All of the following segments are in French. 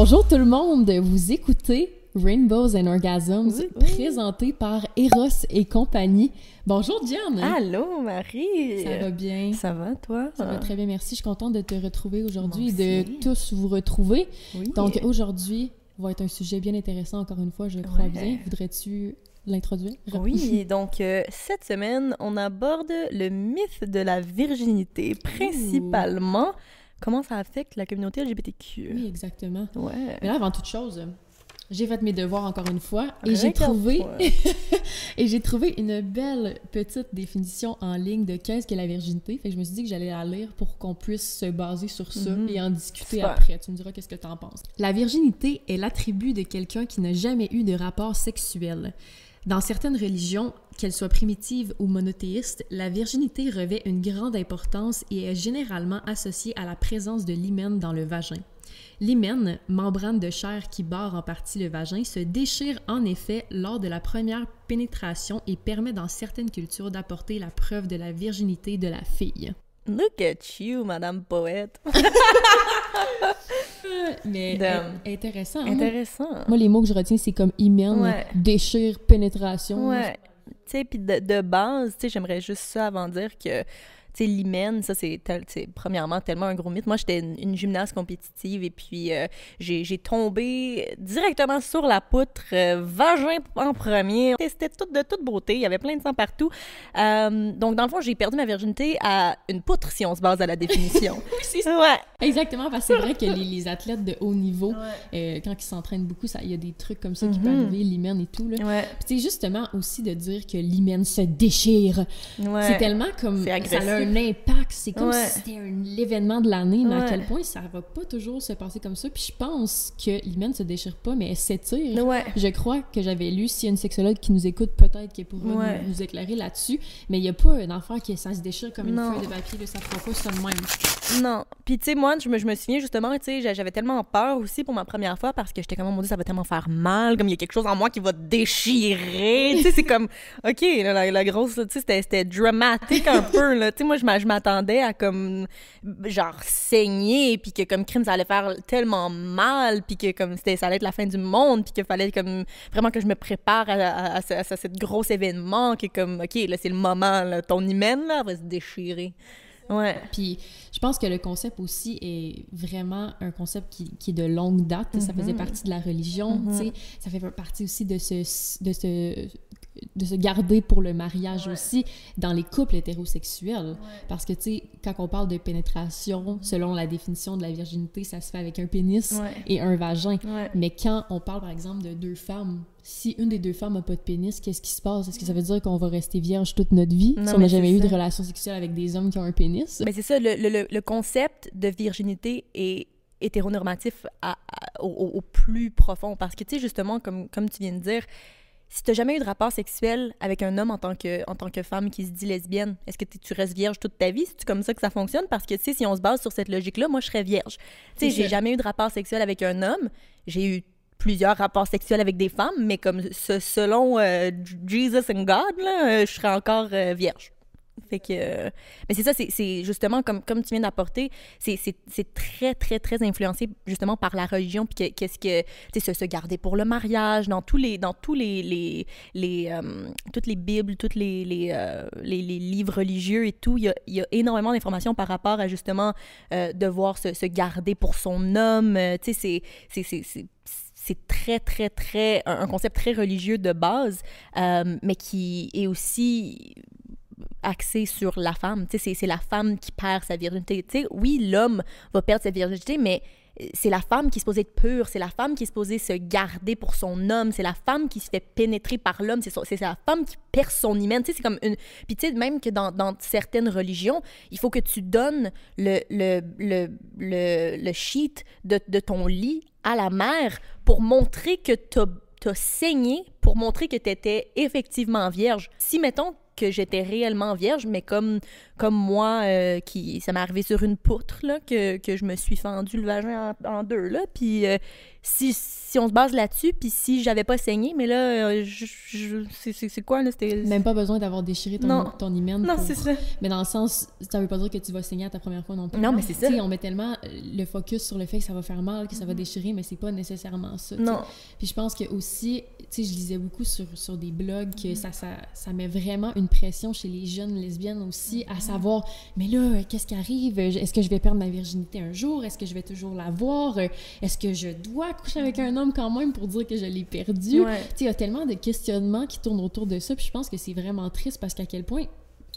Bonjour tout le monde, vous écoutez Rainbows and Orgasms, Oui, oui. présenté par Eros et compagnie. Bonjour Diane! Allô, Marie! Ça va bien? Ça va, toi? Ça va très bien, merci. Je suis contente de te retrouver aujourd'hui et de tous vous retrouver. Oui. Donc aujourd'hui va être un sujet bien intéressant, encore une fois, je crois Ouais. bien. Voudrais-tu l'introduire? Oui, donc euh, cette semaine, on aborde le mythe de la virginité, principalement comment ça affecte la communauté LGBTQ. Oui, exactement. Ouais. Mais là, avant toute chose, j'ai fait mes devoirs encore une fois et j'ai trouvé et j'ai trouvé une belle petite définition en ligne de qu'est-ce que la virginité. Fait que je me suis dit que j'allais la lire pour qu'on puisse se baser sur ça Mhm. et en discuter après. Tu me diras qu'est-ce que tu en penses. La virginité est l'attribut de quelqu'un qui n'a jamais eu de rapport sexuel. Dans certaines religions, qu'elles soient primitives ou monothéistes, la virginité revêt une grande importance et est généralement associée à la présence de l'hymen dans le vagin. L'hymen, membrane de chair qui barre en partie le vagin, se déchire en effet lors de la première pénétration et permet dans certaines cultures d'apporter la preuve de la virginité de la fille. Look at you, Madame Poète. Mais intéressant. hein? Intéressant. Moi, les mots que je retiens, c'est comme hymen, Ouais. déchire, pénétration. Ouais. Tu sais, puis de, de base, tu sais, j'aimerais juste ça avant de dire que, tu sais, l'hymen, ça, c'est, premièrement tellement un gros mythe. Moi, j'étais une, une gymnaste compétitive et puis euh, j'ai, tombé directement sur la poutre, euh, vagin en premier. C'était tout de toute beauté, il y avait plein de sang partout. Euh, donc, dans le fond, j'ai perdu ma virginité à une poutre, si on se base à la définition. C'est ouais. Exactement, parce que c'est vrai que les, les athlètes de haut niveau, euh, quand ils s'entraînent beaucoup, ça- il y a des trucs comme ça qui peuvent Mhm. arriver, l'hymen et tout. Là. Ouais. Puis c'est justement aussi de dire que l'hymen se déchire. Ouais. C'est tellement comme ça a un impact. C'est comme Ouais. si c'était un l'événement de l'année, mais à quel point ça va pas toujours se passer comme ça. Puis je pense que l'hymen se déchire pas, mais elle s'étire. Ouais. Je crois que j'avais lu, s'il y a une sexologue qui nous écoute, peut-être qu'elle pourra nous- éclairer là-dessus. Mais il n'y a pas un affaire qui ça se déchire comme une Non. feuille de papier, là, ça fera pas ça de même. Non. Puis, tu sais, moi, je me, je me souviens justement, tu sais, j'a- j'avais tellement peur aussi pour ma première fois parce que j'étais comme, oh mon Dieu, ça va tellement faire mal, comme il y a quelque chose en moi qui va déchirer. tu sais, c'est comme, OK, la, la grosse, tu sais, c'était- c'était dramatique un peu, là. Tu sais, moi, je m'a- je m'attendais à comme, genre, saigner, puis que comme crime, ça allait faire tellement mal, puis que comme c'était, ça allait être la fin du monde, puis qu'il fallait comme vraiment que je me prépare à, à, à ce, à ce gros événement, que comme, OK, là, c'est le moment, là, ton hymen, là, va se déchirer. Ouais. Puis je pense que le concept aussi est vraiment un concept qui, qui est de longue date. Ça faisait partie de la religion, tu sais. Ça fait partie aussi de se, de se, de se garder pour le mariage aussi dans les couples hétérosexuels. Parce que, tu sais, quand on parle de pénétration, selon la définition de la virginité, ça se fait avec un pénis Ouais. et un vagin. Mais quand on parle, par exemple, de deux femmes, si une des deux femmes n'a pas de pénis, qu'est-ce qui se passe? Est-ce que ça veut dire qu'on va rester vierge toute notre vie Non, si on n'a jamais eu de relation sexuelle avec des hommes qui ont un pénis? Mais c'est ça, le, le- le- concept de virginité est hétéronormatif à- au- au plus profond. Parce que, tu sais, justement, comme, comme tu viens de dire, si tu jamais eu de rapport sexuel avec un homme en tant que, en tant que femme qui se dit lesbienne, est-ce que tu tu restes vierge toute ta vie? C'est comme ça que ça fonctionne? Parce que, tu sais, si on se base sur cette logique-là, moi, je serais vierge. Tu sais, j'ai jamais eu de rapport sexuel avec un homme. J'ai eu plusieurs rapports sexuels avec des femmes, mais comme ce- selon euh, Jesus and God, là, euh, je serais encore euh, vierge. Fait que... mais c'est ça, c'est- justement, comme, comme tu viens d'apporter, c'est très, très, très influencé justement par la religion, puis que- qu'est-ce que... Tu sais, se, se garder pour le mariage, dans tous les... Dans tous les... les, les euh, toutes les bibles, tous les, euh, les, les livres religieux et tout, il y a, y a énormément d'informations par rapport à justement euh, devoir se, garder pour son homme. Tu sais, c'est- c'est... très, très, très, un concept très religieux de base, mais qui est aussi axé sur la femme. C'est- c'est la femme qui perd sa virginité. Tu sais, oui, l'homme va perdre sa virginité, mais c'est la femme qui est supposée être pure, c'est la femme qui est supposée se garder pour son homme, c'est la femme qui se fait pénétrer par l'homme, c'est la femme qui perd son hymen. Tu sais, c'est comme une... Puis tu sais, même que dans, dans certaines religions, il faut que tu donnes le, le, le, le, le sheet de, de ton lit à la mère pour montrer que tu as saigné, pour montrer que tu étais effectivement vierge. Si, mettons, que j'étais réellement vierge, mais comme, comme moi, euh, qui ça m'est arrivé sur une poutre, là, que, que je me suis fendu le vagin en, en deux, là, puis euh, si, si on se base là-dessus, puis si j'avais pas saigné, mais là, euh, je, je- c'est- quoi, là? C'était... Même pas besoin d'avoir déchiré ton, Non. ton hymen. Non, pour- c'est ça. Mais dans le sens, ça veut pas dire que tu vas saigner à ta première fois non plus. Non, mais c'est ça. On met tellement le focus sur le fait que ça va faire mal, que ça va déchirer, mais c'est pas nécessairement ça. Non. Puis je pense que aussi, tu sais, je lisais beaucoup sur, sur des blogs Mm-hmm. que ça, ça, ça met vraiment une pression chez les jeunes lesbiennes aussi à savoir, mais là, qu'est-ce qui arrive? Est-ce que je vais perdre ma virginité un jour? Est-ce que je vais toujours l'avoir? Est-ce que je dois coucher avec un homme quand même pour dire que je l'ai perdu? Ouais. Tu sais, il y a tellement de questionnements qui tournent autour de ça, puis je pense que c'est vraiment triste parce qu'à quel point,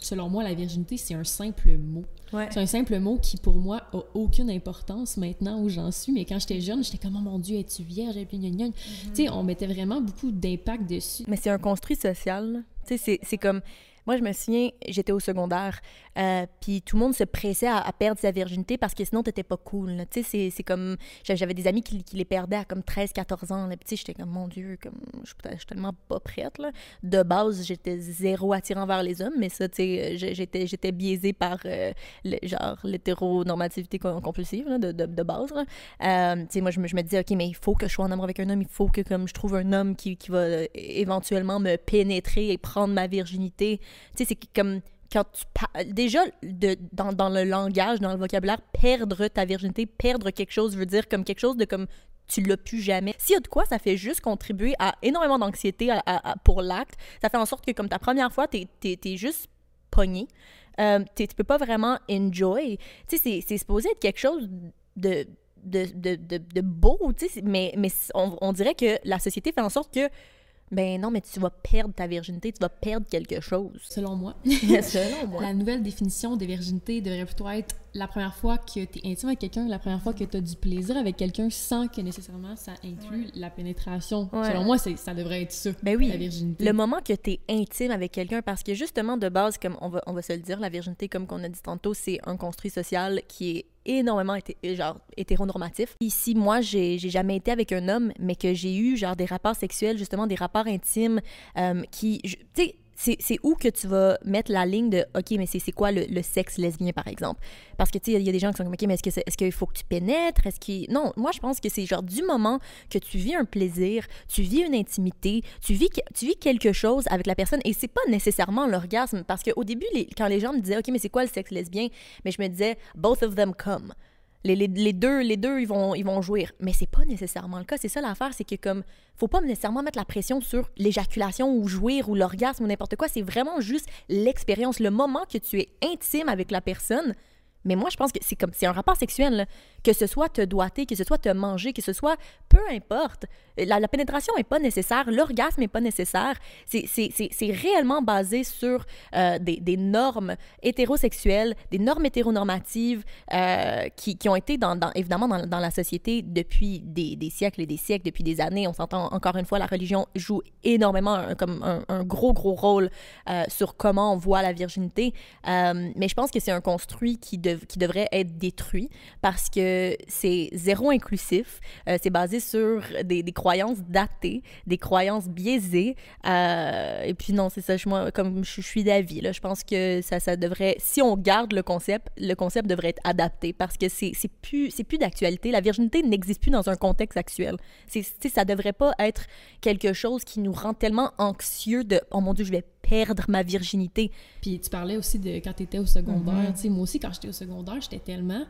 selon moi, la virginité, c'est un simple mot. Ouais. C'est un simple mot qui, pour moi, a aucune importance maintenant où j'en suis. Mais quand j'étais jeune, j'étais comme, oh mon Dieu, es-tu vierge? Et puis, gna, gna, gna. Tu sais, on mettait vraiment beaucoup d'impact dessus. Mais c'est un construit social. C'est comme. Moi, je me souviens, j'étais au secondaire, euh, puis tout le monde se pressait à, perdre sa virginité parce que sinon, t'étais pas cool. Tu sais, c'est- comme. J'avais des amis qui, qui les perdaient à comme 13, 14 ans. là. Puis, j'étais comme, mon Dieu, comme, je suis tellement pas prête. Là. De base, j'étais zéro attirant vers les hommes, mais ça, tu sais, j'ai- j'étais j'étais biaisée par, euh, le, genre, l'hétéronormativité com- compulsive là, de, de, base. Euh, tu sais, moi, je me, je me disais, OK, mais il faut que je sois en amour avec un homme, il faut que comme je trouve un homme qui, qui va euh, éventuellement me pénétrer et prendre ma virginité. Tu sais, c'est comme quand tu parles. Déjà, de, dans, dans le langage, dans le vocabulaire, perdre ta virginité, perdre quelque chose veut dire comme quelque chose de comme tu l'as plus jamais. S'il y a de quoi, ça fait juste contribuer à énormément d'anxiété pour l'acte. Ça fait en sorte que comme ta première fois, t'es es, juste pogné. Euh, tu peux pas vraiment enjoy. Tu sais, c'est- supposé être quelque chose de, de, de, de, beau, mais, on dirait que la société fait en sorte que, ben non, mais tu vas perdre ta virginité, tu vas perdre quelque chose. Selon moi, Selon moi. la nouvelle définition de virginité devrait plutôt être la première fois que tu es intime avec quelqu'un, la première fois que tu as du plaisir avec quelqu'un sans que nécessairement ça inclut la pénétration. Ouais. Selon moi, ça devrait être ça, Ben oui. la virginité. Le moment que tu es intime avec quelqu'un, parce que justement, de base, comme on va, on va se le dire, la virginité, comme qu'on a dit tantôt, c'est un construit social qui est énormément hété- genre, hétéronormatif. Ici, moi, j'ai jamais été avec un homme, mais que j'ai eu genre des rapports sexuels, justement des rapports intimes euh, qui... Tu sais, c'est où que tu vas mettre la ligne de OK, mais c'est quoi le, sexe lesbien, par exemple? Parce que, tu sais, il y a des gens qui sont comme OK, mais est-ce que c'est- est-ce qu'il faut que tu pénètres? Est-ce qu'il... Non, moi, je pense que c'est genre du moment que tu vis un plaisir, tu vis une intimité, tu vis, que- tu vis quelque chose avec la personne et c'est pas nécessairement l'orgasme. Parce qu'au début, les- quand les gens me disaient OK, mais c'est quoi le sexe lesbien? Mais je me disais both of them come. Les, deux, les deux ils, vont, ils vont jouir. Mais c'est pas nécessairement le cas. C'est ça l'affaire, c'est que comme faut pas nécessairement mettre la pression sur l'éjaculation ou jouir ou l'orgasme ou n'importe quoi. C'est vraiment juste l'expérience, le moment que tu es intime avec la personne. Mais moi, je pense que c'est comme c'est un rapport sexuel, que ce soit te doiter, que ce soit te manger, que ce soit peu importe. La, pénétration est pas nécessaire, l'orgasme est pas nécessaire. C'est- réellement basé sur euh, des, des normes hétérosexuelles, des normes hétéronormatives euh, qui, qui ont été évidemment dans, dans la société depuis des, des siècles et des siècles, depuis des années. On s'entend encore une fois, la religion joue énormément un, comme un, gros gros rôle euh, sur comment on voit la virginité. Mais je pense que c'est un construit qui, qui devrait être détruit parce que c'est zéro inclusif. Euh, c'est basé sur des, croyances datées, des croyances biaisées. Euh, et puis non, c'est ça. Je, moi, comme je, suis d'avis, je pense que ça, ça devrait, si on garde le concept, le concept devrait être adapté parce que c'est plus, plus d'actualité. La virginité n'existe plus dans un contexte actuel. C'est, ça devrait pas être quelque chose qui nous rend tellement anxieux de oh mon dieu, je vais perdre ma virginité. Puis tu parlais aussi de quand tu étais au secondaire. Mhm. Moi aussi, quand j'étais au secondaire, j'étais tellement.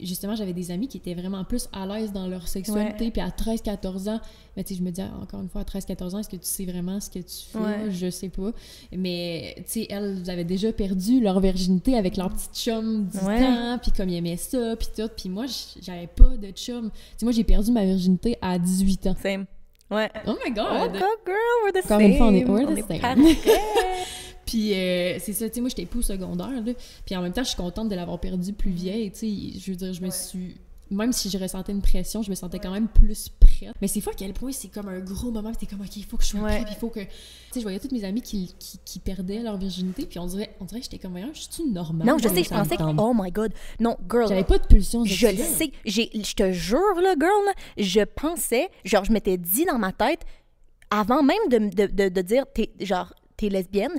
Justement, j'avais des amis qui étaient vraiment plus à l'aise dans leur sexualité. Puis à 13-14 ans, mais tu sais, je me dis, ah, encore une fois, à 13-14 ans, est-ce que tu sais vraiment ce que tu fais? Ouais. Je sais pas. Mais, tu sais, elles avaient déjà perdu leur virginité avec leur petite chum du Ouais. temps. Puis comme ils aimaient ça, puis tout. Puis moi, j'avais pas de chum. Tu sais, moi, j'ai perdu ma virginité à 18 ans. Same. Ouais. Oh my Oh, God! go girl, we're the Encore same. une fois, on est- we're the same. parfait. Puis euh, c'est ça, tu sais, moi j'étais plus secondaire, là. Puis en même temps, je suis contente de l'avoir perdu plus vieille, tu sais. Je veux dire, je me suis. Même si je ressentais une pression, je me sentais quand même plus prête. Mais c'est fou à quel point c'est comme un gros moment, t'es comme, OK, il faut que je sois Ouais. prête, il faut que. Tu sais, je voyais toutes mes amies qui, qui, qui perdaient leur virginité, puis on dirait, on dirait que j'étais comme, voyons, je suis normale? Non, je sais, je pensais que. Oh my god. Non, girl. J'avais pas de pulsion Je le sais. Je te jure, là, girl, là, je pensais, genre, je m'étais dit dans ma tête, avant même de, de, de, de dire, t'es, genre, t'es lesbienne,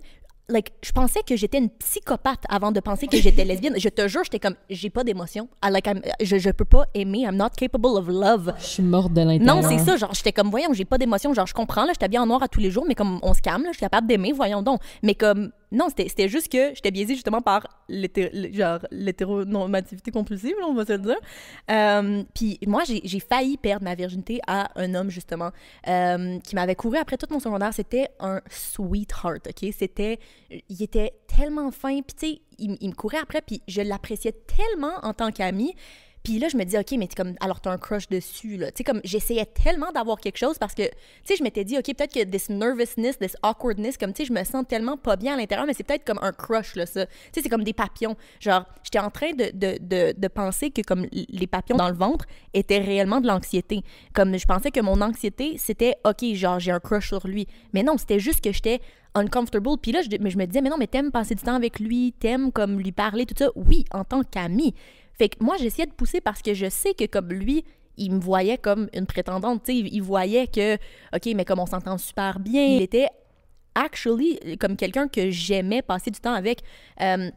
like, je pensais que j'étais une psychopathe avant de penser que j'étais lesbienne. Je te jure, j'étais comme, j'ai pas d'émotion. Like, je, je peux pas aimer. I'm not capable of love. Je suis morte de l'intérieur. Non, c'est ça. Genre, j'étais comme, voyons, j'ai pas d'émotion. Genre, je comprends, là, j'étais bien en noir à tous les jours, mais comme on se calme, là, je suis capable d'aimer, voyons donc. Mais comme, non, c'était juste que j'étais biaisée justement par l'hétéronormativité compulsive, on va se le dire. Euh, Puis moi, j'ai j'ai failli perdre ma virginité à un homme, justement, euh, qui m'avait couru après tout mon secondaire. C'était un sweetheart, OK? C'était... Il était tellement fin, puis tu sais, il, il me courait après, puis je l'appréciais tellement en tant qu'ami. Puis là, je me dis, OK, mais t'es comme, alors t'as un crush dessus, là. Tu sais, comme, j'essayais tellement d'avoir quelque chose parce que, tu sais, je m'étais dit, OK, peut-être que this nervousness, this awkwardness, comme, tu sais, je me sens tellement pas bien à l'intérieur, mais c'est peut-être comme un crush, là, ça. Tu sais, c'est comme des papillons. Genre, j'étais en train de, de, de, penser que, comme, les papillons dans le ventre étaient réellement de l'anxiété. Comme, je pensais que mon anxiété, c'était, OK, genre, j'ai un crush sur lui. Mais non, c'était juste que j'étais uncomfortable. Puis là, je, mais je me disais, mais non, mais t'aimes passer du temps avec lui, t'aimes comme lui parler, tout ça. Oui, en tant qu'ami. Fait que moi, j'essayais de pousser parce que je sais que comme lui, il me voyait comme une prétendante. Il, voyait que, OK, mais comme on s'entend super bien, il était actually comme quelqu'un que j'aimais passer du temps avec. Euh,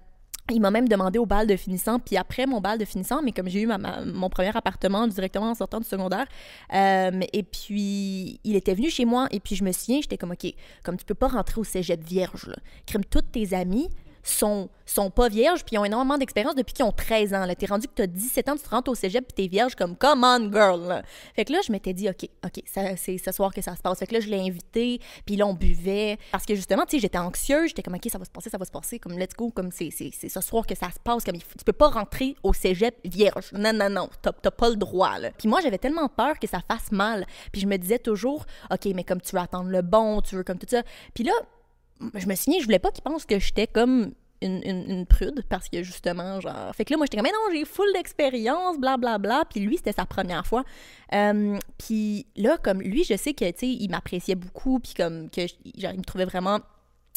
il m'a même demandé au bal de finissant, puis après mon bal de finissant, mais comme j'ai eu ma- mon premier appartement directement en sortant du secondaire, euh, et puis il était venu chez moi, et puis je me souviens, j'étais comme, OK, comme tu peux pas rentrer au cégep vierge, là. Crime, toutes tes amies sont, sont pas vierges, puis ils ont énormément d'expérience depuis qu'ils ont 13 ans. T'es rendu que t'as 17 ans, tu te rentres au cégep, puis t'es vierge comme, come on, girl! Fait que là, je m'étais dit, OK, OK, c'est ce soir que ça se passe. Fait que là, je l'ai invité, puis là, on buvait. Parce que justement, tu sais, j'étais anxieuse, j'étais comme, OK, ça va se passer, ça va se passer, comme, let's go, comme c'est ce soir que ça se passe, comme, tu peux pas rentrer au cégep vierge. Non, non, non, t'as pas le droit. Puis moi, j'avais tellement peur que ça fasse mal. Puis je me disais toujours, OK, mais comme tu veux attendre le bon, tu veux comme tout ça. Puis là, je me souviens, je voulais pas qu'ils pensent que j'étais comme une, une- une prude parce que justement, genre. Fait que là, moi, j'étais comme, mais non, j'ai full d'expérience, blablabla. Puis lui, c'était sa première fois. Euh, puis là, comme lui, je sais que, tu sais, il m'appréciait beaucoup, puis comme, que, genre, il me trouvait vraiment.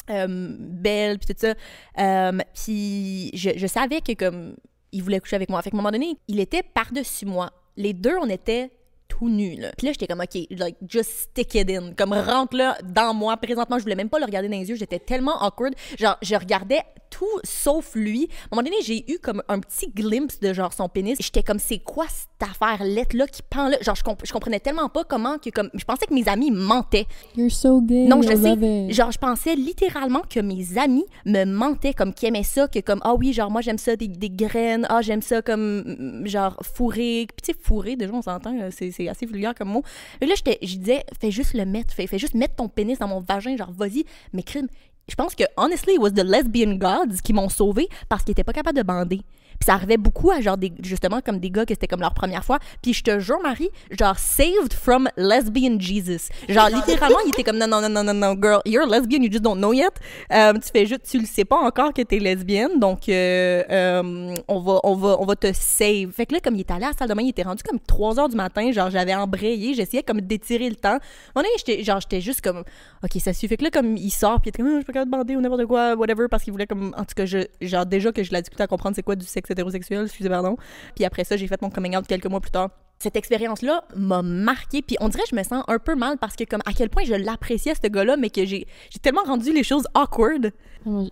euh, belle, puis tout ça. Euh, puis je, je savais que, comme, il voulait coucher avec moi. Fait qu'à un moment donné, il était par-dessus moi. Les deux, on était tout nus, là. Puis là, j'étais comme, OK, like, just stick it in. Comme, rentre là dans moi. Présentement, je voulais même pas le regarder dans les yeux. J'étais tellement awkward. Genre, je regardais tout sauf lui. À un moment donné, j'ai eu comme un petit glimpse de genre son pénis. J'étais comme, c'est quoi cette affaire lettre là qui pend là? Genre, je, comp- je comprenais tellement pas comment que, comme, je pensais que mes amis mentaient. You're so gay. Non, je sais. Genre, je pensais littéralement que mes amis me mentaient, comme qui aimaient ça, que comme, ah oui, genre, moi, j'aime ça des, des graines, ah, j'aime ça comme, mm, genre, fourré. Puis, tu sais, fourré, déjà, on s'entend, euh, c'est c'est assez vulgaire comme mot. Et là, j'étais- je disais, fais juste le mettre, fais, fais juste mettre ton pénis dans mon vagin, genre, vas-y, mais crime. Je pense que, honestly, it was the lesbian gods qui m'ont sauvé parce qu'ils étaient pas capables de bander. Puis ça arrivait beaucoup à genre des, justement comme des gars que c'était comme leur première fois. Puis je te jure, Marie, genre saved from lesbian Jesus. Genre littéralement, il était comme non, non, non, non, non, non, girl, you're lesbian, you just don't know yet. Euh, tu fais juste, tu le sais pas encore que t'es lesbienne, donc euh, euh, on, va, on, va, on va te save. Fait que là, comme il est allé à la salle de bain, il était rendu comme 3 heures du matin, genre j'avais embrayé, j'essayais comme d'étirer le temps. Donné, j'étais, genre j'étais juste comme, ok, ça suffit. Fait que là, comme il sort, puis il était comme, Ah, je peux pas de bander ou n'importe quoi, whatever, parce qu'il voulait comme, en tout cas, genre déjà que je l'ai discuté à comprendre c'est quoi du sexe hétérosexuel, excusez pardon. Puis après ça, j'ai fait mon coming out quelques mois plus tard. Cette expérience-là m'a marqué, puis on dirait que je me sens un peu mal parce que comme à quel point je l'appréciais ce gars-là, mais que j'ai tellement rendu les choses awkward.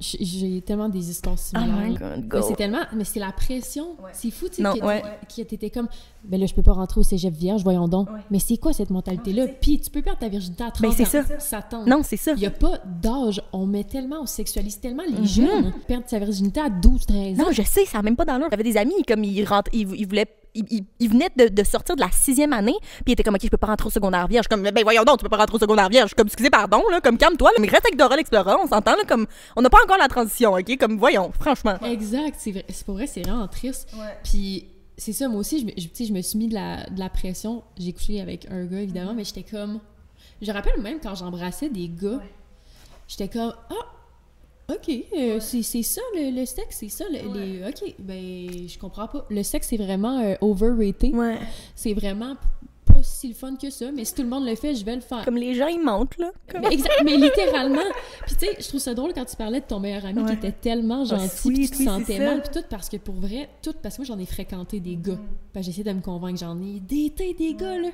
J- J'ai tellement des histoires Oh similaires. my god, Mais c'est tellement. Mais c'est la pression. C'est fou, tu sais, que ouais. t'étais comme. Ben là, je peux pas rentrer au cégep vierge, voyons donc. Mais c'est quoi cette mentalité-là? Puis tu peux perdre ta virginité à 30 Ben, c'est ans. ça. Ça tente. Non, c'est ça. Il n'y a pas d'âge. On met tellement, on sexualise tellement les Mhm. jeunes. Perdre sa virginité à 12, 13 ans. Non, je sais, ça n'a même pas d'allure. J'avais des amis, comme ils, rentrent, ils, ils voulaient. Ils venaient de, de sortir de la sixième année, puis ils étaient comme, OK, je peux pas rentrer au secondaire vierge. Comme, ben voyons donc, tu peux pas rentrer au secondaire vierge. Comme, excusez, pardon, là, comme, calme-toi, mais reste avec Dora l'Explorer, on s'entend, là, comme, on n'a pas encore la transition, OK? Comme, voyons, franchement. Exact. C'est vrai. C'est pour vrai, c'est vraiment triste. Puis c'est ça, moi aussi, je, me- je- me suis mis de la, de la pression. J'ai couché avec un gars, évidemment, mais j'étais comme. Je rappelle même quand j'embrassais des gars, j'étais comme Ah, ok, euh, c'est c'est ça le, le sexe, c'est ça. le- les, ok, ben, je comprends pas. Le sexe, c'est vraiment euh, overrated. Ouais. C'est vraiment pas si le fun que ça, mais si tout le monde le fait, je vais le faire. Comme les gens, ils mentent, là. Comme- Mais, exact- mais littéralement. Puis tu sais, je trouve ça drôle quand tu parlais de ton meilleur ami qui était tellement Ah, gentil, sweet, puis tu te oui, sentais mal, puis tout parce que pour vrai, tout parce que moi j'en ai fréquenté des gars. Puis j'essaie de me convaincre, j'en ai daté des gars là.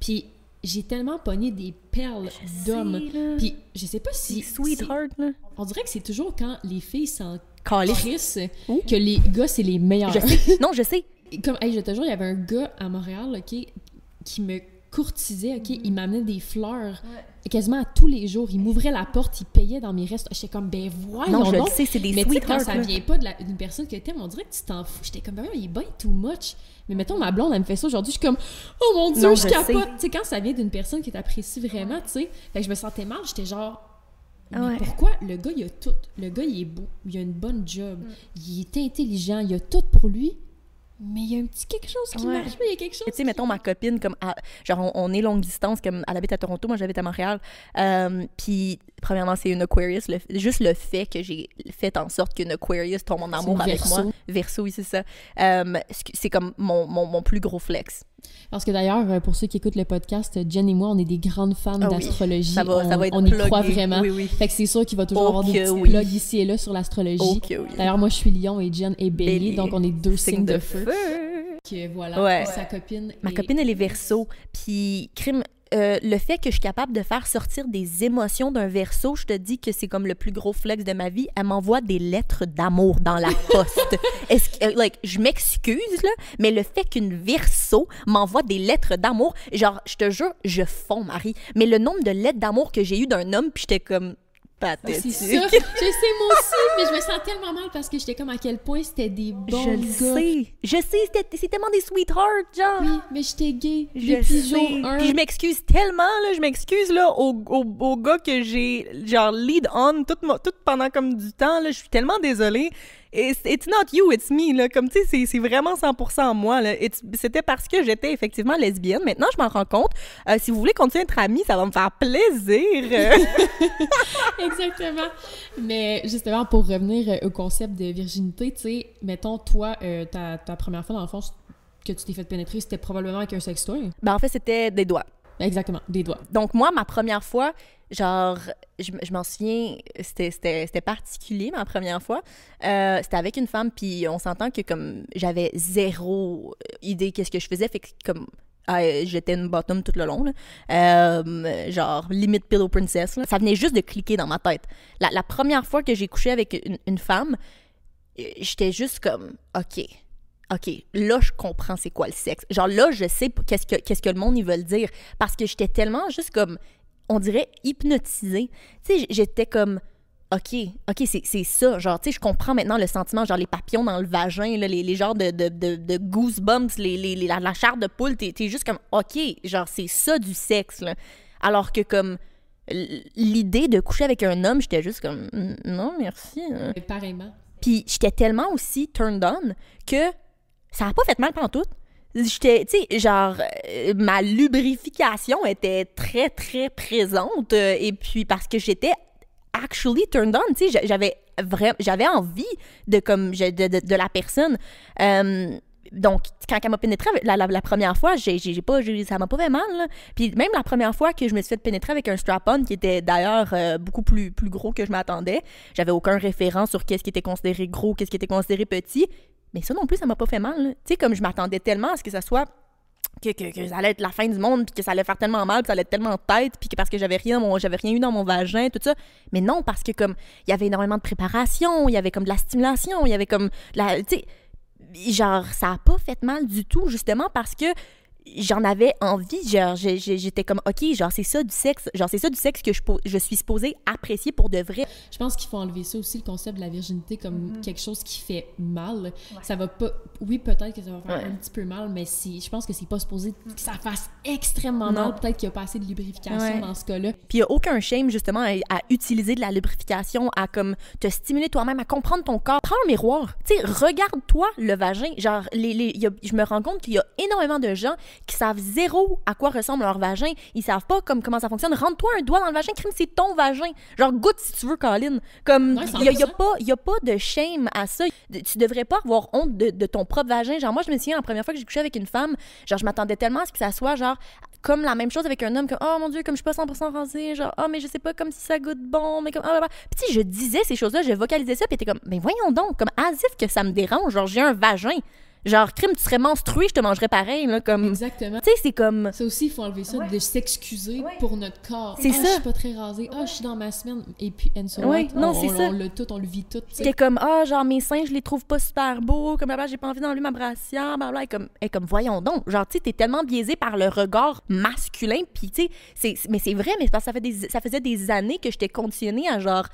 Puis j'ai tellement pogné des perles d'hommes. Puis je sais pas si. Sweetheart, là. On dirait que c'est toujours quand les filles s'en Calisse. crissent Ouh. que les gars, c'est les meilleurs. Je sais. Non, je sais. Comme, hey, je te jure, il y avait un gars à Montréal, OK, qui me courtisait, OK? Il m'amenait des fleurs quasiment à tous les jours. Il m'ouvrait la porte, il payait dans mes restes. J'étais comme, ben voyons Non, je donc. le sais, c'est des Mais tu sais, quand ça vient pas d'une personne que t'aimes, on dirait que tu t'en fous. J'étais comme, ben il est bien too much. Mais mettons, ma blonde, elle me fait ça aujourd'hui. Je suis comme, oh mon Dieu, Non, je je capote. Tu sais, quand ça vient d'une personne que t'apprécies vraiment, tu sais. Fait que je me sentais mal. J'étais genre, mais Ah ouais. pourquoi? Le gars, il a tout. Le gars, il est beau. Il a une bonne job. Mm. Il est intelligent. Il a tout pour lui. Mais il y a un petit quelque chose qui Ouais. marche pas. Il y a quelque chose. Tu sais, mettons, ma copine, comme, à- genre, on, on est longue distance, comme, elle habite à Toronto, moi, j'habite à Montréal. Euh, puis, premièrement, c'est une Aquarius. le- juste le fait que j'ai fait en sorte qu'une Aquarius tombe en amour avec moi. Verso, oui, c'est ça. Euh, c'est comme mon, mon, mon plus gros flex. Parce que d'ailleurs, euh, pour ceux qui écoutent le podcast, Jen et moi, on est des grandes fans Ah oui. d'astrologie. Ça va, on, ça va être on y plugué. croit vraiment. Oui, oui. Fait que c'est sûr qu'il va toujours Oh avoir des petits oui. plugs ici et là sur l'astrologie. Oh. D'ailleurs, moi, je suis lion et Jen est bélier, Bélier. donc on est deux signes de, feu. Que voilà, Ouais. sa copine. Ma est- copine, elle est verso. Puis, crime, euh, le fait que je suis capable de faire sortir des émotions d'un verso, je te dis que c'est comme le plus gros flex de ma vie. Elle m'envoie des lettres d'amour dans la poste. Est-ce que, euh, like, je m'excuse, là, mais le fait qu'une verso m'envoie des lettres d'amour, genre, je te jure, je fonds, Marie. Mais le nombre de lettres d'amour que j'ai eu d'un homme, puis j'étais comme C'est ça. Je sais, moi aussi, mais je me sens tellement mal parce que j'étais comme à quel point c'était des bons je gars. sais. Je sais, c'était- c'est tellement des sweethearts, genre. Oui, mais j'étais gay Je depuis sais. jour 1. Puis je m'excuse tellement, là, je m'excuse, là, au, au, au gars que j'ai, genre, lead on tout, tout pendant comme du temps, là, je suis tellement désolée. It's, it's not you, it's me, là, comme, tu sais, c'est- vraiment 100% moi, C'était parce que j'étais effectivement lesbienne. Maintenant, je m'en rends compte. Euh, si vous voulez continuer à être amis, ça va me faire plaisir. Exactement. Mais justement, pour revenir euh, au concept de virginité, tu sais, mettons, toi, euh, ta, ta première fois dans l'enfance que tu t'es fait pénétrer, c'était probablement avec un sextoy. ben, en fait, c'était des doigts. Exactement, des doigts. Donc, moi, ma première fois, genre, je, m'en souviens, c'était- particulier, ma première fois. Euh, c'était avec une femme, puis on s'entend que, comme, j'avais zéro idée qu'est-ce que je faisais, fait que, comme, ah, euh, j'étais une bottom tout le long, là. Euh, genre, limite Pillow Princess, là. Ça venait juste de cliquer dans ma tête. La, la première fois que j'ai couché avec une, femme, euh, j'étais juste comme, OK, OK, là, je comprends c'est quoi le sexe. Genre, là, je sais qu'est-ce que, que le monde, ils veulent dire. Parce que j'étais tellement juste comme, on dirait, hypnotisée. Tu sais, j'étais comme, OK, OK, c'est, c'est ça. Genre, tu sais, je comprends maintenant le sentiment, genre les papillons dans le vagin, là, les, les genres de, de, de, de goosebumps, les, les, la, la chair de poule. T'es, t'es juste comme, OK, genre, c'est ça du sexe, là. Alors que, comme, l'idée de coucher avec un homme, j'étais juste comme, Mm, non, merci. hein. Pareillement. Puis j'étais tellement aussi turned on que ça a pas fait mal pendant tout. J'étais, tu sais, genre, euh, ma lubrification était très, très présente. euh, et puis parce que j'étais actually turned on, tu sais, j'a- j'avais vraiment, j'avais envie de, comme, de, de, la personne. Euh, donc, quand elle m'a pénétré la, la, première fois, j'ai, j'ai pas, ça m'a pas fait mal. Puis même la première fois que je me suis fait pénétrer avec un strap-on qui était d'ailleurs beaucoup plus, plus gros que je m'attendais, j'avais aucun référent sur qu'est-ce qui était considéré gros, qu'est-ce qui était considéré petit. Mais ça non plus, ça m'a pas fait mal. Tu sais, comme je m'attendais tellement à ce que ça soit que, que, ça allait être la fin du monde, puis que ça allait faire tellement mal, puis ça allait être tellement tête, puis que parce que j'avais rien, rien eu dans mon vagin, tout ça. Mais non, parce que comme il y avait énormément de préparation, il y avait comme de la stimulation, il y avait comme la, tu sais, genre ça a pas fait mal du tout justement parce que j'en avais envie, genre j'étais comme ok, genre c'est ça du sexe, genre c'est ça du sexe que je, suis supposée apprécier pour de vrai. Je pense qu'il faut enlever ça aussi, le concept de la virginité, comme quelque chose qui fait mal. Ça va pas. Oui, peut-être que ça va faire Ouais. un petit peu mal, mais si, je pense que c'est pas supposé que ça fasse extrêmement Non. mal. Peut-être qu'il y a pas assez de lubrification Ouais. dans ce cas-là. Puis il y a aucun shame justement à, à utiliser de la lubrification, à comme te stimuler toi-même, à comprendre ton corps. Prends un miroir, tu sais, regarde-toi le vagin. Genre, les, les- il y a- je me rends compte qu'il y a énormément de gens qui savent zéro à quoi ressemble leur vagin. Ils savent pas comme comment ça fonctionne. Rentre-toi un doigt dans le vagin, crime, c'est ton vagin. Genre, goûte si tu veux, Colin. Comme, Ouais, il y a, y a 100%. pas, y a pas de shame à ça. De- Tu devrais pas avoir honte de, de ton propre vagin. Genre, moi, je me souviens, la première fois que j'ai couché avec une femme, genre, je m'attendais tellement à ce que ça soit, genre, comme la même chose avec un homme, comme, oh mon Dieu, comme je suis pas 100% rasée, genre, oh, mais je sais pas, comme si ça goûte bon, mais comme, ah, bah, bah. Puis, tu sais, je disais ces choses-là, je vocalisais ça, puis t'es comme, mais voyons donc, comme, as if que ça me dérange, genre, j'ai un vagin. Genre, crime, tu serais menstrué, je te mangerais pareil, là, comme... Exactement. Tu sais, c'est comme... Ça aussi, il faut enlever ça, de s'excuser pour notre corps. C'est Ah, ça. Je suis pas très rasée. Ah, je suis dans ma semaine. Et puis, and so Ouais, non, On- c'est ça. On le tout, on le vit tout. C'était comme, ah, genre, mes seins, je les trouve pas super beaux, comme là, j'ai pas envie d'enlever ma brassière, blablabla. Et comme, et comme, voyons donc. Genre, tu sais, t'es tellement biaisé par le regard masculin, puis tu sais, c'est- mais c'est vrai, mais c'est parce que ça, fait des, ça faisait des années que j'étais conditionnée à genre,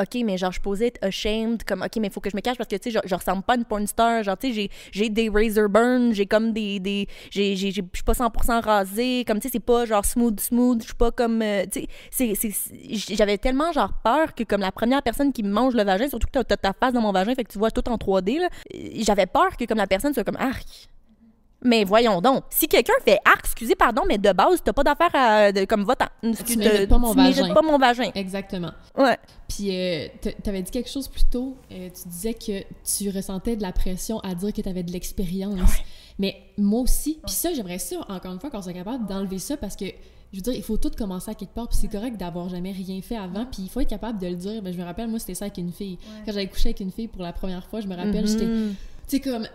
OK, mais genre, je posais être ashamed, comme, OK, mais faut que je me cache parce que, tu sais, je, ressemble pas à une porn star. Genre, tu sais, j'ai- des razor burns, j'ai comme des. des Je suis pas 100% rasée, comme, tu sais, c'est pas genre smooth, smooth, je suis pas comme. euh, tu sais, j'avais tellement, genre, peur que, comme la première personne qui me mange le vagin, surtout que t'as- t'as ta face dans mon vagin, fait que tu vois tout en 3D, là, euh, j'avais peur que, comme la personne soit comme, arc. Mais voyons donc, si quelqu'un fait arc, excusez, pardon, mais de base, t'as pas d'affaire à. de- comme vote Tu mérites pas mon tu mérites pas mon vagin. Exactement. Ouais. Puis, euh, t'avais dit quelque chose plus tôt. euh, tu disais que tu ressentais de la pression à dire que t'avais de l'expérience. Mais moi aussi. Puis ça, j'aimerais ça, encore une fois, qu'on soit capable d'enlever ça parce que, je veux dire, il faut tout commencer à quelque part. Puis c'est correct d'avoir jamais rien fait avant. Puis il faut être capable de le dire. Ben, je me rappelle, moi, c'était ça avec une fille. Quand j'avais couché avec une fille pour la première fois, je me rappelle, j'étais Mhm. tu sais, comme,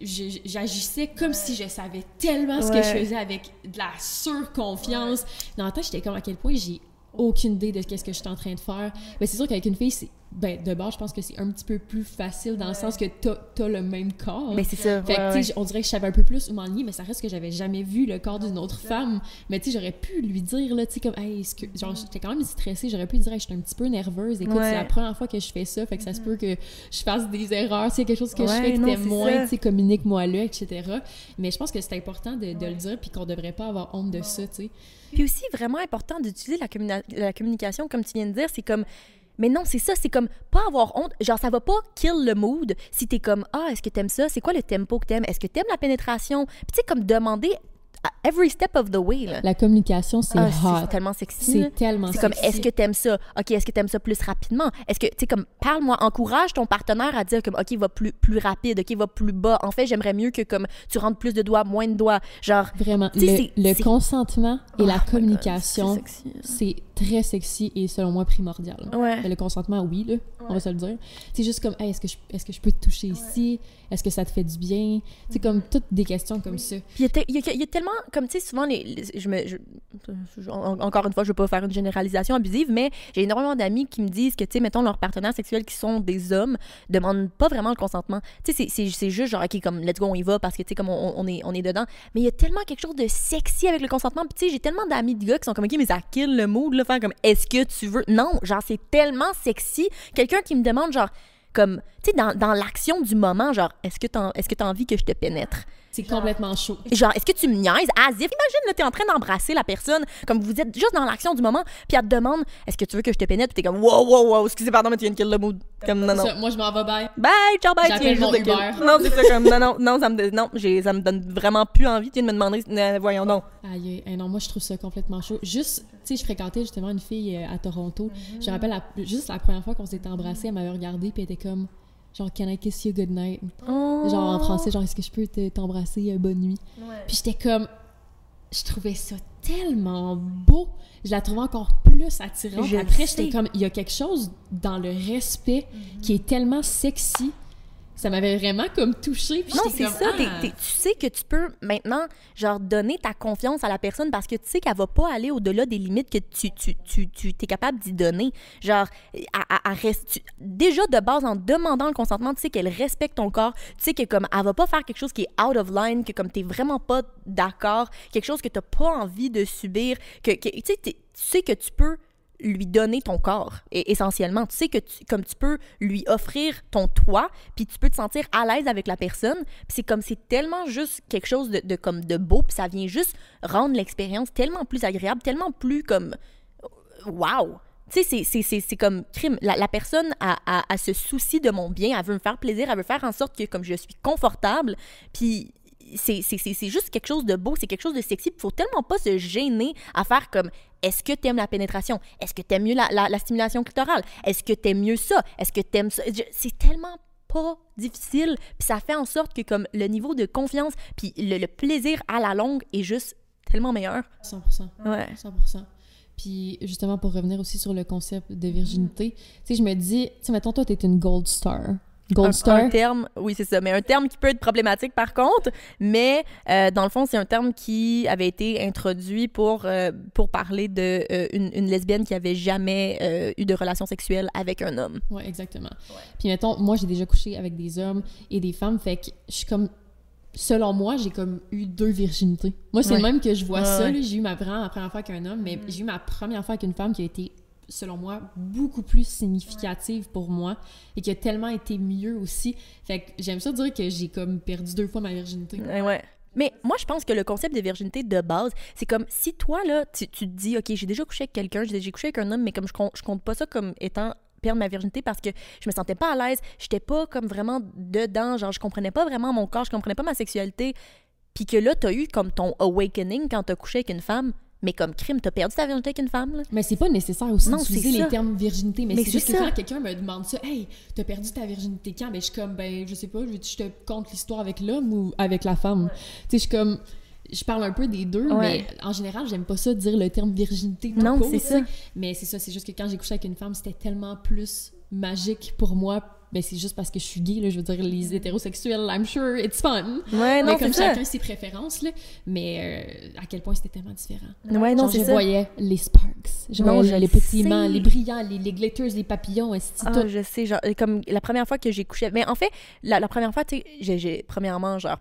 j'agissais comme si je savais tellement ce que je faisais avec de la surconfiance. Dans la tête, j'étais comme à quel point j'ai aucune idée de qu'est-ce que je suis en train de faire. Mais c'est sûr qu'avec une fille, c'est, ben, de base, je pense que c'est un petit peu plus facile dans le sens que t'as, t'as le même corps. Mais c'est ça. Fait que, ouais, sais, on dirait que je savais un peu plus où m'enligner, mais ça reste que j'avais jamais vu le corps d'une autre femme. Mais tu sais, j'aurais pu lui dire, là, tu sais, comme, hey, est-ce que. Genre, j'étais quand même stressée, j'aurais pu lui dire, hey, je suis un petit peu nerveuse. Écoute, Ouais. c'est la première fois que je fais ça, fait que ça se peut que je fasse des erreurs. S'il y a quelque chose que je fais que t'aimes c'est moins, tu sais, communique-moi le, etc. Mais je pense que c'est important de, de le dire, puis qu'on devrait pas avoir honte de ça, tu sais. Puis aussi, vraiment important d'utiliser la, la communication, comme tu viens de dire, c'est comme. Mais non, c'est ça, c'est comme pas avoir honte. Genre, ça va pas kill le mood si t'es comme Ah, est-ce que t'aimes ça? C'est quoi le tempo que t'aimes? Est-ce que t'aimes la pénétration? Puis tu sais, comme demander à every step of the way, là. La communication, c'est Ah, hot. c'est tellement sexy. C'est tellement C'est comme, est-ce que t'aimes ça? OK, est-ce que t'aimes ça plus rapidement? Est-ce que, tu sais, comme, parle-moi, encourage ton partenaire à dire, comme, OK, va plus, plus rapide, OK, va plus bas. En fait, j'aimerais mieux que, comme, tu rentres plus de doigts, moins de doigts. Genre, Vraiment. Le, consentement et Oh la communication, c'est très sexy et selon moi primordial. Ouais. Mais le consentement, oui, là, on va se le dire. C'est juste comme, hey, est-ce que, je, est-ce que je peux te toucher ici? Est-ce que ça te fait du bien? C'est comme toutes des questions comme ça. Puis il y, a y y tellement, comme tu sais, souvent, les, les- je me, je- je- en- encore une fois, je veux pas faire une généralisation abusive, mais j'ai énormément d'amis qui me disent que, tu sais, mettons, leurs partenaires sexuels qui sont des hommes demandent pas vraiment le consentement. Tu sais, c'est- juste genre, OK, comme, let's go, on y va parce que, tu sais, comme on, on est, on est dedans. Mais il y a tellement quelque chose de sexy avec le consentement. Puis, tu sais, j'ai tellement d'amis de gars qui sont comme, OK, mais ça kill le mood, là, comme, est-ce que tu veux? Non, genre, c'est tellement sexy. Quelqu'un qui me demande, genre, comme, tu sais, dans, dans l'action du moment, genre, est-ce que est-ce que t'as envie que je te pénètre? C'est complètement chaud. Genre, est-ce que tu me niaises? Asif, imagine, là, t'es en train d'embrasser la personne, comme vous êtes juste dans l'action du moment, puis elle te demande, est-ce que tu veux que je te pénètre? Puis t'es comme, wow, wow, wow, excusez, pardon, mais tu viens de kill le mood. Comme, non, non. Ça, moi, je m'en vais bye. Bye, ciao, bye, tu viens juste de kill. Non, c'est ça, comme, non, non, non, ça me, non, ça me donne vraiment plus envie. Tu viens de me demander, euh, voyons donc. Aïe, aïe, non, moi, je trouve ça complètement chaud. Juste, tu sais, je fréquentais justement une fille euh, à Toronto. Je me rappelle, la- juste la première fois qu'on s'était embrassés, elle m'avait regardé, puis elle était comme, genre, can I kiss you good night? Genre, en français, genre, est-ce que je peux te- t'embrasser euh, bonne nuit? Puis j'étais comme, je trouvais ça tellement beau. Je la trouvais encore plus attirante. Je Après, j'étais comme, il y a quelque chose dans le respect qui est tellement sexy. Ça m'avait vraiment comme touchée. Puis Non, c'est ça. ah. tu sais que tu peux maintenant, genre, donner ta confiance à la personne parce que tu sais qu'elle va pas aller au-delà des limites que tu, tu, tu, tu es capable d'y donner. Genre, reste, tu- déjà de base, en demandant le consentement, tu sais qu'elle respecte ton corps. Tu sais que comme, elle va pas faire quelque chose qui est out of line, que comme t'es vraiment pas d'accord, quelque chose que t'as pas envie de subir, que, que tu tu sais que tu peux lui donner ton corps, et, essentiellement. Tu sais que comme tu peux lui offrir ton toit, puis tu peux te sentir à l'aise avec la personne. Puis c'est comme c'est tellement juste quelque chose de, comme de beau, puis ça vient juste rendre l'expérience tellement plus agréable, tellement plus comme wow. Tu sais, c'est comme crime. La, la personne a, a, a ce souci de mon bien, elle veut me faire plaisir, elle veut faire en sorte que comme je suis confortable, puis c'est juste quelque chose de beau, c'est quelque chose de sexy. Il faut tellement pas se gêner à faire comme est-ce que t'aimes la pénétration? Est-ce que t'aimes mieux la, la, la stimulation clitorale? Est-ce que t'aimes mieux ça? Est-ce que t'aimes ça? C'est tellement pas difficile, puis ça fait en sorte que comme le niveau de confiance, puis le, le plaisir à la longue est juste tellement meilleur. 100%. Ouais. 100%. Puis justement, pour revenir aussi sur le concept de virginité, tu sais, je me dis, tu sais, mettons, toi, t'es une gold star. Gold un, Star. un terme, oui, c'est ça, mais un terme qui peut être problématique par contre, mais euh, dans le fond, c'est un terme qui avait été introduit pour, euh, pour parler de euh, une, une lesbienne qui avait jamais euh, eu de relation sexuelle avec un homme. Ouais, exactement. Puis mettons, moi, j'ai déjà couché avec des hommes et des femmes, fait que je suis comme. Selon moi, j'ai comme eu deux virginités. Moi, c'est Ouais. le même que je vois Ouais, ça. J'ai eu ma, première fois avec un homme, mais j'ai eu ma première fois avec une femme qui a été, selon moi, beaucoup plus significative pour moi et qui a tellement été mieux aussi. Fait que j'aime ça dire que j'ai comme perdu deux fois ma virginité. Mais moi, je pense que le concept de virginité de base, c'est comme si toi, là, tu, tu te dis, OK, j'ai déjà couché avec quelqu'un, j'ai j'ai couché avec un homme, mais comme je compte, je compte pas ça comme étant perdre ma virginité parce que je me sentais pas à l'aise, j'étais pas comme vraiment dedans, genre je comprenais pas vraiment mon corps, je comprenais pas ma sexualité. Puis que là, t'as eu comme ton awakening quand t'as couché avec une femme, mais comme crime, t'as perdu ta virginité avec une femme, là. Mais c'est pas nécessaire aussi Non, d'utiliser les termes virginité, mais, Mais c'est c'est juste que quand quelqu'un me demande ça, hey, t'as perdu ta virginité quand? Ben, je suis comme, ben, je sais pas, je, te conte l'histoire avec l'homme ou avec la femme? Tu sais, je suis comme, je parle un peu des deux, Ouais. mais en général, j'aime pas ça dire le terme virginité. Non, court, c'est ça. Mais c'est ça, c'est juste que quand j'ai couché avec une femme, c'était tellement plus magique pour moi. Ben, c'est juste parce que je suis gay, là. Je veux dire, les hétérosexuels, I'm sure it's fun. Ouais, non, mais comme ça. chacun ses préférences, là. Mais euh, à quel point c'était tellement différent. Ouais, non, Genre, je ça. voyais les sparks. Je Non, voyais je les le pétillements, sais. les brillants, les, les glitters, les papillons, ainsi de Ah, tout. je sais, genre, comme la première fois que j'ai couché. Mais en fait, la, la première fois, tu sais, premièrement, genre,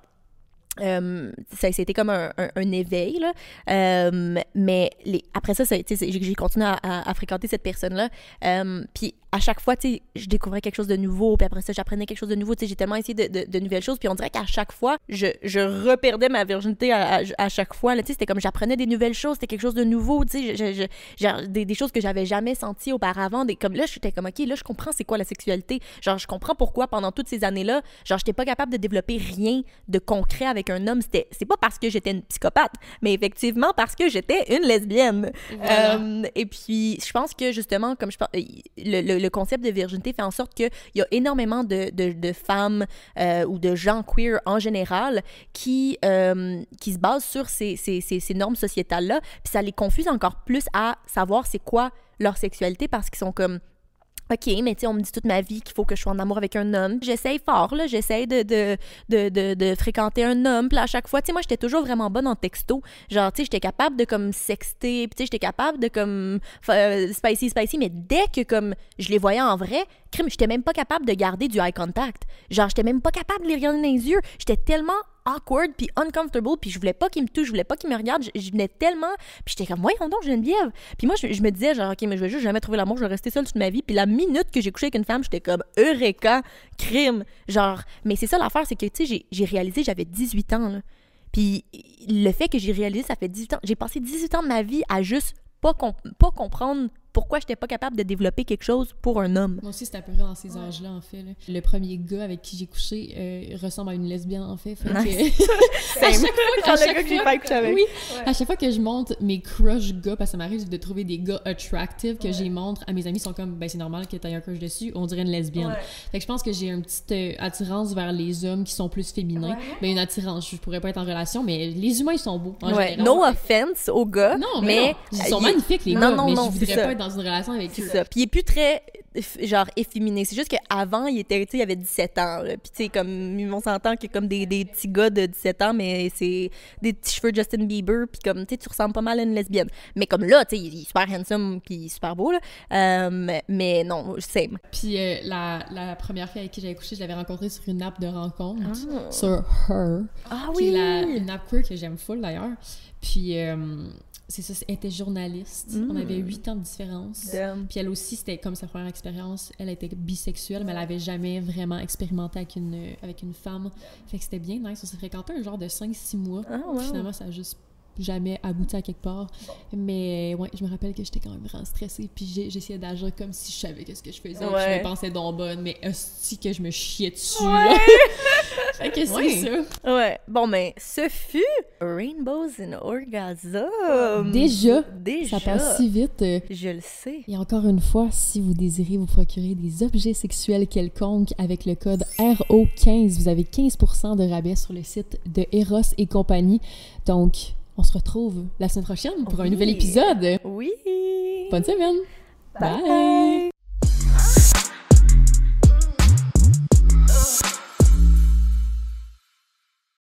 euh, ça, c'était comme un, éveil, là. Euh, mais après ça, j'ai continué à, fréquenter cette personne-là. Euh, puis à chaque fois, je découvrais quelque chose de nouveau, puis après ça, j'apprenais quelque chose de nouveau. J'ai tellement essayé de, de- de nouvelles choses, puis on dirait qu'à chaque fois, je, je reperdais ma virginité à, chaque fois. c'était comme j'apprenais des nouvelles choses, c'était quelque chose de nouveau, je- je- des choses que j'avais jamais senties auparavant. Des, comme là, j'étais comme, OK, là, je comprends c'est quoi la sexualité. Genre, je comprends pourquoi pendant toutes ces années-là, genre, j'étais pas capable de développer rien de concret avec un homme. C'était, c'est pas parce que j'étais une psychopathe, mais effectivement parce que j'étais une lesbienne. Voilà. Euh, et puis, je pense que justement, comme je pense, le, le- le concept de virginité fait en sorte qu'il y a énormément de, de- de femmes euh, ou de gens queer en général qui, euh, qui se basent sur ces, ces- ces- ces normes sociétales-là. Puis ça les confuse encore plus à savoir c'est quoi leur sexualité parce qu'ils sont comme. OK, mais tu sais, on me dit toute ma vie qu'il faut que je sois en amour avec un homme. J'essaye fort, là. J'essaye de, de, de, de, fréquenter un homme. Puis à chaque fois, tu sais, moi, j'étais toujours vraiment bonne en texto. Genre, tu sais, j'étais capable de, comme, sexter. Puis, tu sais, j'étais capable de, comme, euh, spicy, spicy. Mais dès que, comme, je les voyais en vrai, crime, j'étais même pas capable de garder du eye contact. Genre, j'étais même pas capable de les regarder dans les yeux. J'étais tellement awkward puis uncomfortable puis je voulais pas qu'ils me touchent je voulais pas qu'ils me regardent je, venais tellement puis j'étais comme voyons donc Geneviève. Puis moi je, me disais genre ok mais je vais juste jamais trouver l'amour je vais rester seule toute ma vie. Puis la minute que j'ai couché avec une femme j'étais comme eureka! Crime! Genre mais c'est ça l'affaire c'est que tu sais j'ai- réalisé j'avais 18 ans puis le fait que j'ai réalisé ça fait 18 ans j'ai passé 18 ans de ma vie à juste pas, com- pas comprendre pourquoi j'étais pas capable de développer quelque chose pour un homme Moi aussi, c'était à peu près dans ces âges-là, en fait. là. Le premier gars avec qui j'ai couché euh, ressemble à une lesbienne, en fait. Fait que- Nice. à chaque fois, Genre à chaque que j'ai fois- pas couché avec. Oui, à chaque fois que je montre mes crush gars, parce que ça m'arrive de trouver des gars attractive que j'y montre à mes amis, ils sont comme, ben c'est normal que t'aies un crush dessus, on dirait une lesbienne. Fait que je pense que j'ai une petite euh, attirance vers les hommes qui sont plus féminins. Ben une attirance, je pourrais pas être en relation, mais les humains, ils sont beaux, en ouais général. no offense aux gars Non, mais, non. ils sont magnifiques, les non, gars, non, mais non, je c'est voudrais ça. pas être dans une relation avec C'est ça. Puis il est plus très, genre, efféminé. C'est juste qu'avant, il était, tu sais, il avait 17 ans. là. Puis tu sais, comme, on s'entend que comme des, des petits gars de 17 ans, mais c'est des petits cheveux Justin Bieber. Puis comme, tu sais, tu ressembles pas mal à une lesbienne. Mais comme là, tu sais, il est super handsome puis super beau, là. Euh, mais non, same. Puis euh, la, la première fille avec qui j'avais couché, je l'avais rencontrée sur une app de rencontre, Ah. sur Her. Ah est la, une app queer que j'aime full d'ailleurs. Puis euh, c'est ça, elle était journaliste. On avait huit ans de différence. Damn. Puis elle aussi, c'était comme sa première expérience. Elle était bisexuelle, mais elle avait jamais vraiment expérimenté avec une, avec une femme. Fait que c'était bien nice. On s'est fréquenté un genre de 5-6 mois. Wow. Puis finalement, ça a juste jamais abouti à quelque part. Mais ouais, je me rappelle que j'étais quand même vraiment stressée. Puis j'essayais d'agir comme si je savais qu'est-ce que je faisais. Ouais. je me pensais donc bonne, mais hostie que je me chiais dessus. Ouais. fait que c'est Ouais. ça. Ouais. Bon, ben, ce fut Rainbows in Orgasm. Déjà, Déjà. Ça passe si vite. euh, Je le sais. Et encore une fois, si vous désirez vous procurer des objets sexuels quelconques avec le code RO15, vous avez 15% de rabais sur le site de Eros et compagnie. Donc, on se retrouve la semaine prochaine pour un Oui. nouvel épisode. Oui. Bonne semaine! Bye. Bye.